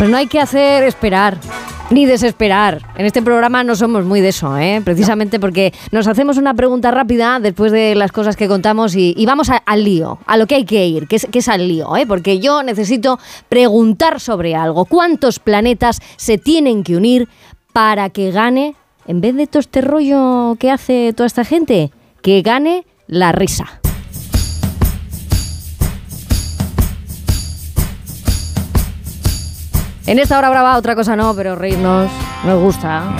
Pues no hay que hacer esperar ni desesperar. En este programa no somos muy de eso, ¿eh? precisamente porque nos hacemos una pregunta rápida después de las cosas que contamos y, vamos al lío, a lo que hay que ir, que es, que es al lío, ¿eh? porque yo necesito preguntar sobre algo. ¿Cuántos planetas se tienen que unir para que gane, en vez de todo este rollo que hace toda esta gente, que gane la risa? En esta hora brava otra cosa no, pero reírnos nos gusta.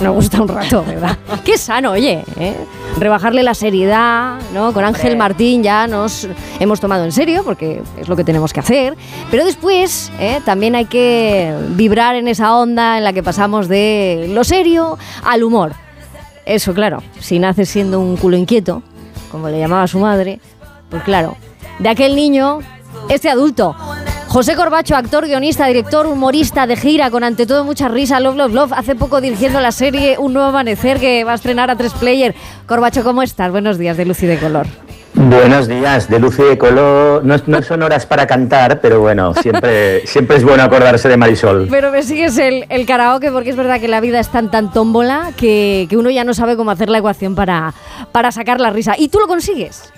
Nos gusta un rato, ¿verdad? Qué sano, oye, ¿eh? Rebajarle la seriedad, ¿no? Con Ángel Martín ya nos hemos tomado en serio, porque es lo que tenemos que hacer. Pero después ¿eh? también hay que vibrar en esa onda en la que pasamos de lo serio al humor. Eso, claro, si naces siendo un culo inquieto, como le llamaba su madre, pues claro, de aquel niño, este adulto José Corbacho, actor, guionista, director, humorista de gira, con ante todo mucha risa, Love, Love, Love, hace poco dirigiendo la serie Un Nuevo Amanecer que va a estrenar a tres player. Corbacho, ¿cómo estás? Buenos días de Luz y de Color. Buenos días, de luz y de color. No, son horas para cantar, pero bueno, siempre, siempre es bueno acordarse de Marisol. Pero me sigues el, el karaoke porque es verdad que la vida es tan tan tómbola que, que uno ya no sabe cómo hacer la ecuación para, para sacar la risa. ¿Y tú lo consigues?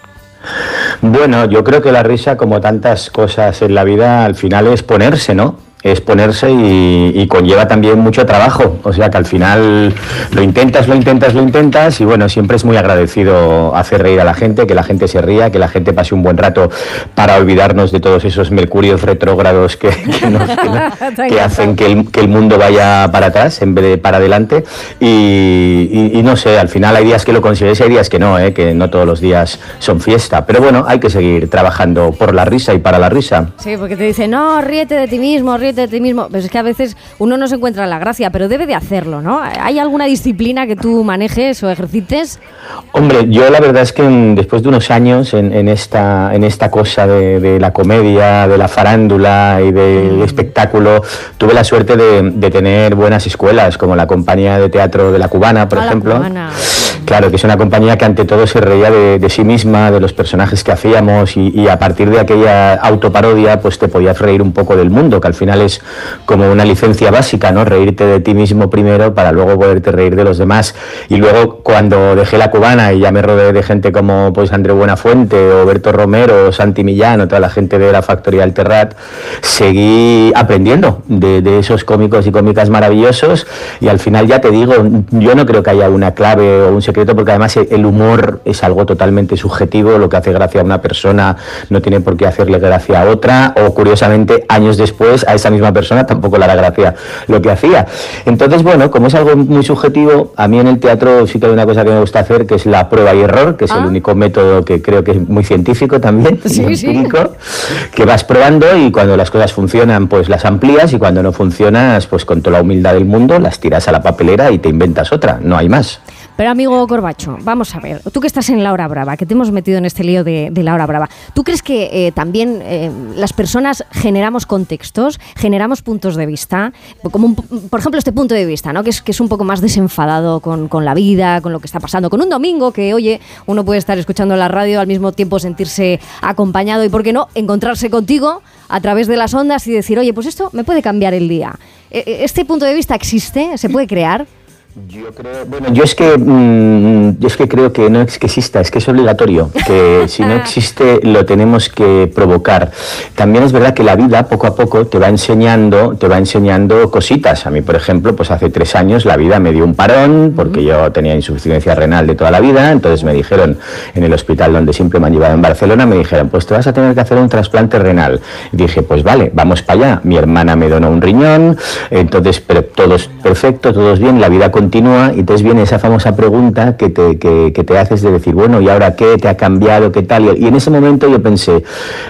Bueno, yo creo que la risa, como tantas cosas en la vida, al final es ponerse, ¿no? Es ponerse y, conlleva también mucho trabajo. O sea que al final lo intentas, lo intentas, lo intentas y bueno, siempre es muy agradecido hacer reír a la gente, que la gente se ría, que la gente pase un buen rato para olvidarnos de todos esos mercurios retrógrados que, hacen que el, mundo vaya para atrás en vez de para adelante. Y, no sé, al final hay días que lo consigues y hay días que no, ¿eh? que no todos los días son fiesta. Pero bueno, hay que seguir trabajando por la risa y para la risa. Sí, porque te dicen, no, ríete de ti mismo, ríete de ti mismo. Pues es que a veces uno no se encuentra la gracia, pero debe de hacerlo, ¿no? ¿Hay alguna disciplina que tú manejes o ejercites? Hombre, yo la verdad es que después de unos años en, esta, en esta cosa de, la comedia, de la farándula y del mm. espectáculo, tuve la suerte de, tener buenas escuelas, como la compañía de teatro de la Cubana, por ejemplo. Claro, que es una compañía que ante todo se reía de, sí misma, de los personajes que hacíamos y, a partir de aquella autoparodia, pues te podías reír un poco del mundo, que al final es como una licencia básica, ¿no? Reírte de ti mismo primero para luego poderte reír de los demás. Y luego cuando dejé la cubana y ya me rodeé de gente como pues André Buenafuente, o Berto Romero, Santi Millán, o toda la gente de la factoría Alterrat, seguí aprendiendo de, esos cómicos y cómicas maravillosos y al final ya te digo, yo no creo que haya una clave o un secreto porque además el humor es algo totalmente subjetivo, lo que hace gracia a una persona no tiene por qué hacerle gracia a otra o curiosamente años después a esa misma persona tampoco le hará gracia lo que hacía. Entonces, bueno, como es algo muy subjetivo, a mí en el teatro sí que hay una cosa que me gusta hacer, que es la prueba y error, que es el ah. único método que creo que es muy científico también, empírico, que vas probando y cuando las cosas funcionan, pues las amplías y cuando no funcionas, pues con toda la humildad del mundo, las tiras a la papelera y te inventas otra, no hay más. Pero amigo Corbacho, vamos a ver, tú que estás en la hora brava, que te hemos metido en este lío de, la hora brava, ¿tú crees que eh, también eh, las personas generamos contextos, generamos puntos de vista? Por ejemplo este punto de vista, ¿no? que, es, que es un poco más desenfadado con, con, la vida, con lo que está pasando, con un domingo que, oye, uno puede estar escuchando la radio, al mismo tiempo sentirse acompañado y, ¿por qué no?, encontrarse contigo a través de las ondas y decir, oye, pues esto me puede cambiar el día. E, ¿Este punto de vista existe? ¿Se puede crear? Yo creo, bueno, yo es que mm, yo es que creo que no es que exista, es que es obligatorio, que si no existe lo tenemos que provocar. También es verdad que la vida poco a poco te va enseñando, te va enseñando cositas. A mí, por ejemplo, pues hace tres años la vida me dio un parón porque yo tenía insuficiencia renal de toda la vida, entonces me dijeron en el hospital donde siempre me han llevado en Barcelona, me dijeron, pues te vas a tener que hacer un trasplante renal. Y dije, pues vale, vamos para allá. Mi hermana me donó un riñón, entonces, pero todo es perfecto, todo es bien, la vida continúa y entonces viene esa famosa pregunta que te, que, te haces de decir, bueno, ¿y ahora qué? ¿Te ha cambiado? ¿Qué tal? Y en ese momento yo pensé,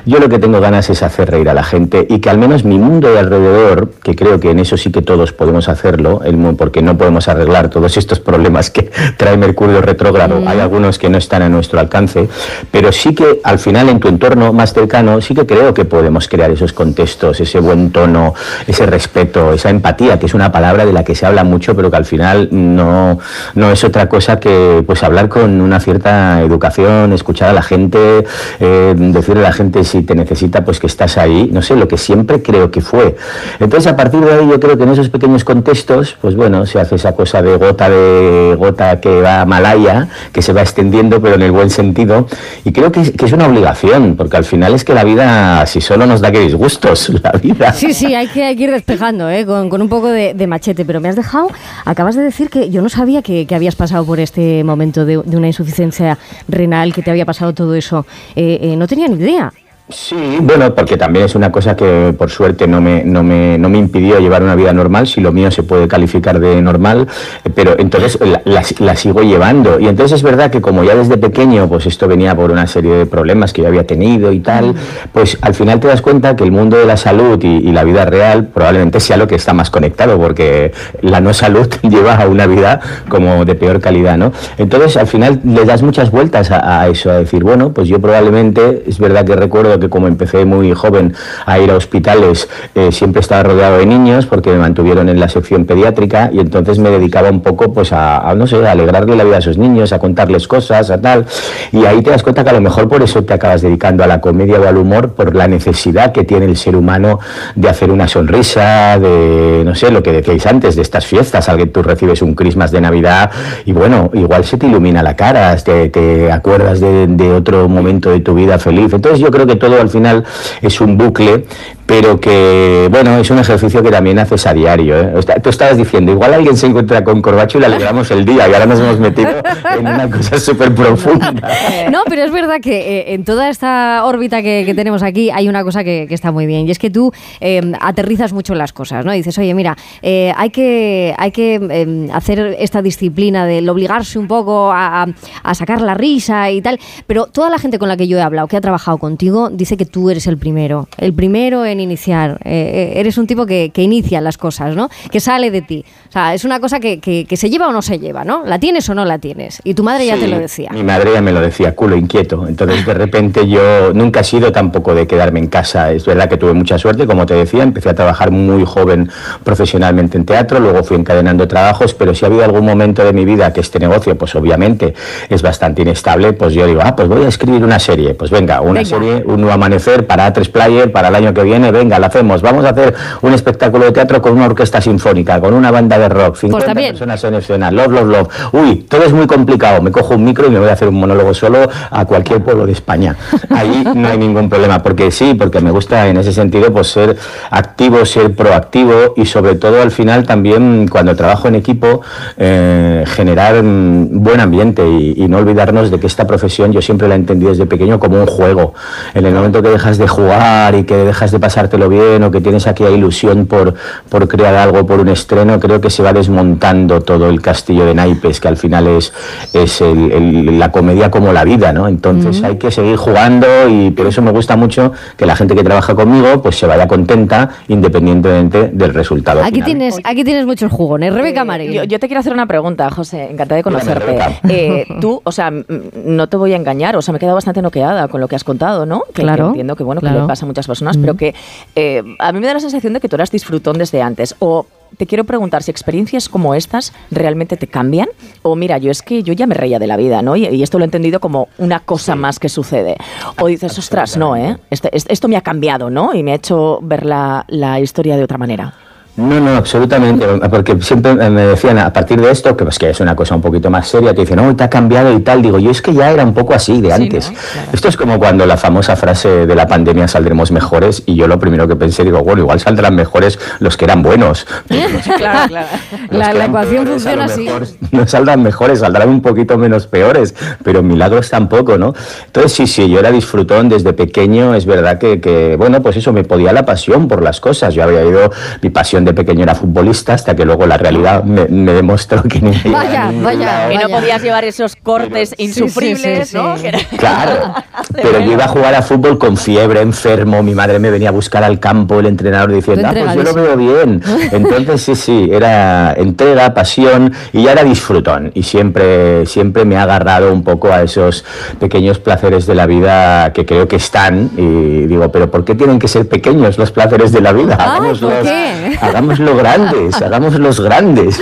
yo lo que tengo ganas es hacer reír a la gente y que al menos mi mundo de alrededor, que creo que en eso sí que todos podemos hacerlo, el, porque no podemos arreglar todos estos problemas que trae Mercurio retrógrado, mm. hay algunos que no están a nuestro alcance, pero sí que al final en tu entorno más cercano sí que creo que podemos crear esos contextos, ese buen tono, ese respeto, esa empatía, que es una palabra de la que se habla mucho, pero que al final no, no es otra cosa que pues hablar con una cierta educación, escuchar a la gente, eh, decirle a la gente si te necesita, pues que estás ahí, no sé, lo que siempre creo que fue. Entonces, a partir de ahí, yo creo que en esos pequeños contextos, pues bueno, se hace esa cosa de gota de gota que va a Malaya, que se va extendiendo, pero en el buen sentido, y creo que es, una obligación, porque al final es que la vida, si solo nos da que disgustos, la vida. Sí, sí, hay que, ir despejando, ¿eh? con, con un poco de, de, machete, pero me has dejado, acabas de decir que yo no sabía que, que habías pasado por este momento de, una insuficiencia renal, que te había pasado todo eso. Eh, eh, no tenía ni idea. Sí, bueno, porque también es una cosa que por suerte no me, no me, no me impidió llevar una vida normal, si lo mío se puede calificar de normal, pero entonces la, la, sigo llevando. Y entonces es verdad que como ya desde pequeño, pues esto venía por una serie de problemas que yo había tenido y tal, pues al final te das cuenta que el mundo de la salud y, y la vida real probablemente sea lo que está más conectado, porque la no salud lleva a una vida como de peor calidad, ¿no? Entonces al final le das muchas vueltas a, a eso, a decir, bueno, pues yo probablemente, es verdad que recuerdo que como empecé muy joven a ir a hospitales, eh, siempre estaba rodeado de niños porque me mantuvieron en la sección pediátrica y entonces me dedicaba un poco pues a, no sé, alegrarle la vida a esos niños, a contarles cosas, a tal. Y ahí te das cuenta que a lo mejor por eso te acabas dedicando a la comedia o al humor, por la necesidad que tiene el ser humano de hacer una sonrisa, de, no sé, lo que decíais antes, de estas fiestas, al que tú recibes un Christmas de Navidad y bueno, igual se te ilumina la cara, te, acuerdas de otro momento de tu vida feliz. Entonces yo creo que todo al final es un bucle, pero que, bueno, es un ejercicio que también haces a diario. ¿eh? Tú estabas diciendo, igual alguien se encuentra con corbacho y le alegramos el día, y ahora nos hemos metido en una cosa súper profunda. No, pero es verdad que eh, en toda esta órbita que, tenemos aquí hay una cosa que, está muy bien, y es que tú eh, aterrizas mucho las cosas, ¿no? Dices, oye, mira, eh, hay que, hay que hacer esta disciplina del obligarse un poco a, a sacar la risa y tal, pero toda la gente con la que yo he hablado, que ha trabajado contigo, dice que tú eres el primero, el primero en iniciar. Eh, eres un tipo que, que, inicia las cosas, ¿no? Que sale de ti. O sea, es una cosa que, que, que, se lleva o no se lleva, ¿no? ¿La tienes o no la tienes? Y tu madre ya te lo decía. Mi madre ya me lo decía, culo inquieto. Entonces, de repente yo nunca he sido tampoco de quedarme en casa. Es verdad que tuve mucha suerte, como te decía, empecé a trabajar muy joven profesionalmente en teatro, luego fui encadenando trabajos, pero si ha habido algún momento de mi vida que este negocio, pues obviamente es bastante inestable, pues yo digo, ah, pues voy a escribir una serie. Pues venga, una venga. serie, un nuevo amanecer para tres player para el año que viene, venga, la hacemos. Vamos a hacer un espectáculo de teatro con una orquesta sinfónica, con una banda de rock, 50 pues personas en escena, love, love, love. Uy, todo es muy complicado. Me cojo un micro y me voy a hacer un monólogo solo a cualquier pueblo de España. Ahí no hay ningún problema, porque sí, porque me gusta en ese sentido pues ser activo, ser proactivo y sobre todo al final también cuando trabajo en equipo eh, generar mm, buen ambiente y, y no olvidarnos de que esta profesión yo siempre la he entendido desde pequeño como un juego. En el momento que dejas de jugar y que dejas de pasártelo bien o que tienes aquella ilusión por, por crear algo, por un estreno, creo que se va desmontando todo el castillo de naipes, que al final es, es el, el, la comedia como la vida, ¿no? Entonces uh -huh. hay que seguir jugando y por eso me gusta mucho que la gente que trabaja conmigo pues se vaya contenta independientemente del resultado. Aquí final. tienes, aquí tienes muchos jugones, Rebeca Marín. Yo, yo, te quiero hacer una pregunta, José, encantada de conocerte. Eh, tú, o sea, no te voy a engañar, o sea, me he quedado bastante noqueada con lo que has contado, ¿no? Que, claro, que entiendo que bueno, claro. que le pasa a muchas personas, mm. pero que eh, a mí me da la sensación de que tú eras disfrutón desde antes. O te quiero preguntar si experiencias como estas realmente te cambian o mira, yo es que yo ya me reía de la vida, ¿no? Y, y esto lo he entendido como una cosa sí. más que sucede. O dices, ostras, no, ¿eh? Este, esto me ha cambiado, ¿no? Y me ha hecho ver la, la historia de otra manera. No, no, absolutamente, porque siempre me decían a partir de esto, que pues que es una cosa un poquito más seria, te dicen, no, te ha cambiado y tal, digo, yo es que ya era un poco así de antes. Sí, ¿no? claro. Esto es como cuando la famosa frase de la pandemia saldremos mejores y yo lo primero que pensé, digo, bueno, igual saldrán mejores los que eran buenos. claro, claro. La, la, ecuación peores, funciona así. no saldrán mejores, saldrán un poquito menos peores, pero milagros tampoco, ¿no? Entonces, sí, sí, yo era disfrutón desde pequeño, es verdad que, que bueno, pues eso, me podía la pasión por las cosas, yo había ido, mi pasión de pequeño era futbolista hasta que luego la realidad me, me demostró que ni vaya, vaya, que no podías llevar esos cortes pero, insufribles, sí, sí, sí, ¿no? Claro, pero yo iba a jugar a fútbol con fiebre, enfermo, mi madre me venía a buscar al campo, el entrenador diciendo, ah, pues yo lo veo bien. Entonces sí, sí, era entrega, pasión y ya era disfrutón y siempre, siempre me ha agarrado un poco a esos pequeños placeres de la vida que creo que están y digo, pero ¿por qué tienen que ser pequeños los placeres de la vida? Ah, ¿por qué? Hagámoslo grandes, hagamos los grandes.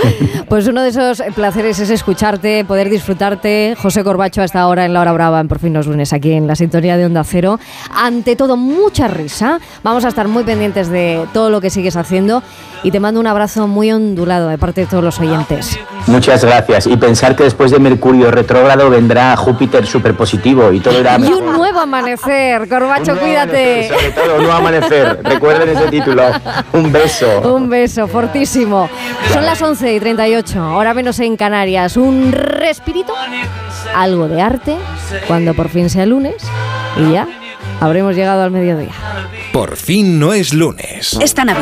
Pues uno de esos placeres es escucharte, poder disfrutarte. José Corbacho hasta ahora en La Hora Brava, en Por fin los lunes, aquí en la sintonía de Onda Cero. Ante todo, mucha risa. Vamos a estar muy pendientes de todo lo que sigues haciendo y te mando un abrazo muy ondulado de parte de todos los oyentes. Muchas gracias. Y pensar que después de Mercurio retrógrado vendrá Júpiter superpositivo y todo irá Y un nuevo amanecer. Corbacho, cuídate. sobre todo un nuevo amanecer. Recuerden ese título. Un beso. Un beso, fortísimo. Son las 11 y 38, ahora menos en Canarias. Un respirito, algo de arte, cuando por fin sea lunes y ya habremos llegado al mediodía. Por fin no es lunes. Esta Navidad